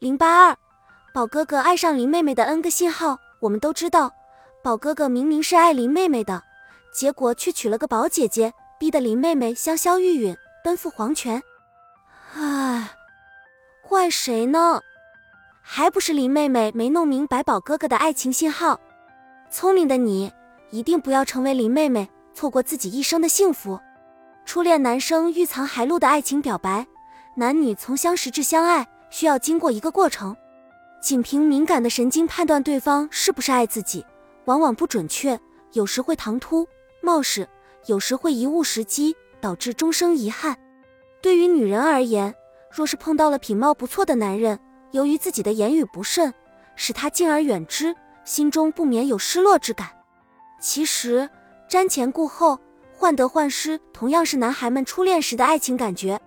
零八二，宝哥哥爱上林妹妹的 N 个信号，我们都知道，宝哥哥明明是爱林妹妹的，结果却娶了个宝姐姐，逼得林妹妹香消玉殒，奔赴黄泉。唉，怪谁呢？还不是林妹妹没弄明白宝哥哥的爱情信号。聪明的你，一定不要成为林妹妹，错过自己一生的幸福。初恋男生欲藏还露的爱情表白，男女从相识至相爱，需要经过一个过程。仅凭敏感的神经判断对方是不是爱自己，往往不准确，有时会唐突冒失，有时会贻误时机，导致终生遗憾。对于女人而言，若是碰到了品貌不错的男人，由于自己的言语不慎，使他敬而远之，心中不免有失落之感。其实瞻前顾后、患得患失，同样是男孩们初恋时的爱情感觉。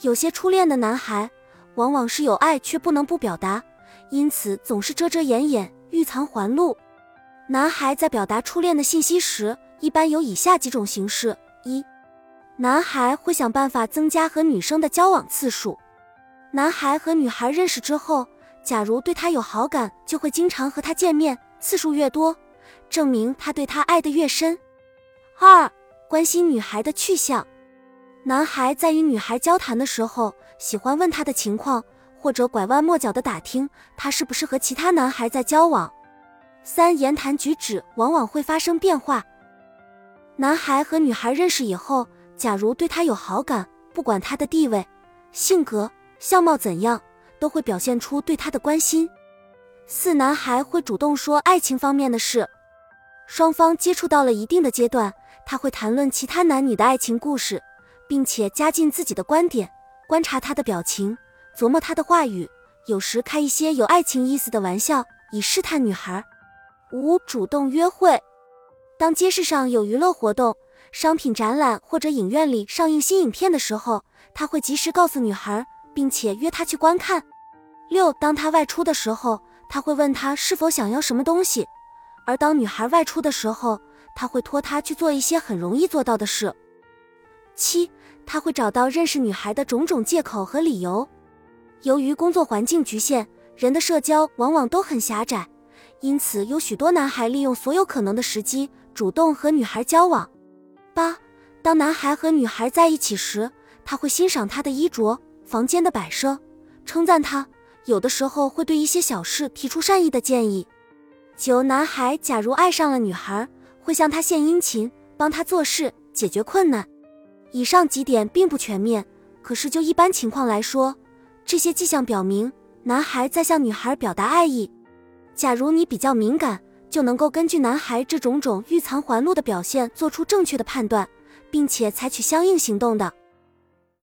有些初恋的男孩，往往是有爱却不能不表达，因此总是遮遮掩掩、欲藏还露。男孩在表达初恋的信息时，一般有以下几种形式：一男孩会想办法增加和女生的交往次数。男孩和女孩认识之后，假如对她有好感，就会经常和她见面，次数越多，证明他对她爱的越深。二、关心女孩的去向。男孩在与女孩交谈的时候，喜欢问她的情况，或者拐弯抹角的打听她是不是和其他男孩在交往。三、言谈举止往往会发生变化。男孩和女孩认识以后。假如对他有好感，不管他的地位、性格、相貌怎样，都会表现出对他的关心。四男孩会主动说爱情方面的事，双方接触到了一定的阶段，他会谈论其他男女的爱情故事，并且加进自己的观点，观察他的表情，琢磨他的话语，有时开一些有爱情意思的玩笑，以试探女孩。五主动约会，当街市上有娱乐活动。商品展览或者影院里上映新影片的时候，他会及时告诉女孩，并且约她去观看。六，当他外出的时候，他会问她是否想要什么东西；而当女孩外出的时候，他会托她去做一些很容易做到的事。七，他会找到认识女孩的种种借口和理由。由于工作环境局限，人的社交往往都很狭窄，因此有许多男孩利用所有可能的时机，主动和女孩交往。八，当男孩和女孩在一起时，他会欣赏她的衣着、房间的摆设，称赞她，有的时候会对一些小事提出善意的建议。九，男孩假如爱上了女孩，会向她献殷勤，帮她做事，解决困难。以上几点并不全面，可是就一般情况来说，这些迹象表明男孩在向女孩表达爱意。假如你比较敏感。就能够根据男孩这种种欲藏还露的表现做出正确的判断，并且采取相应行动的。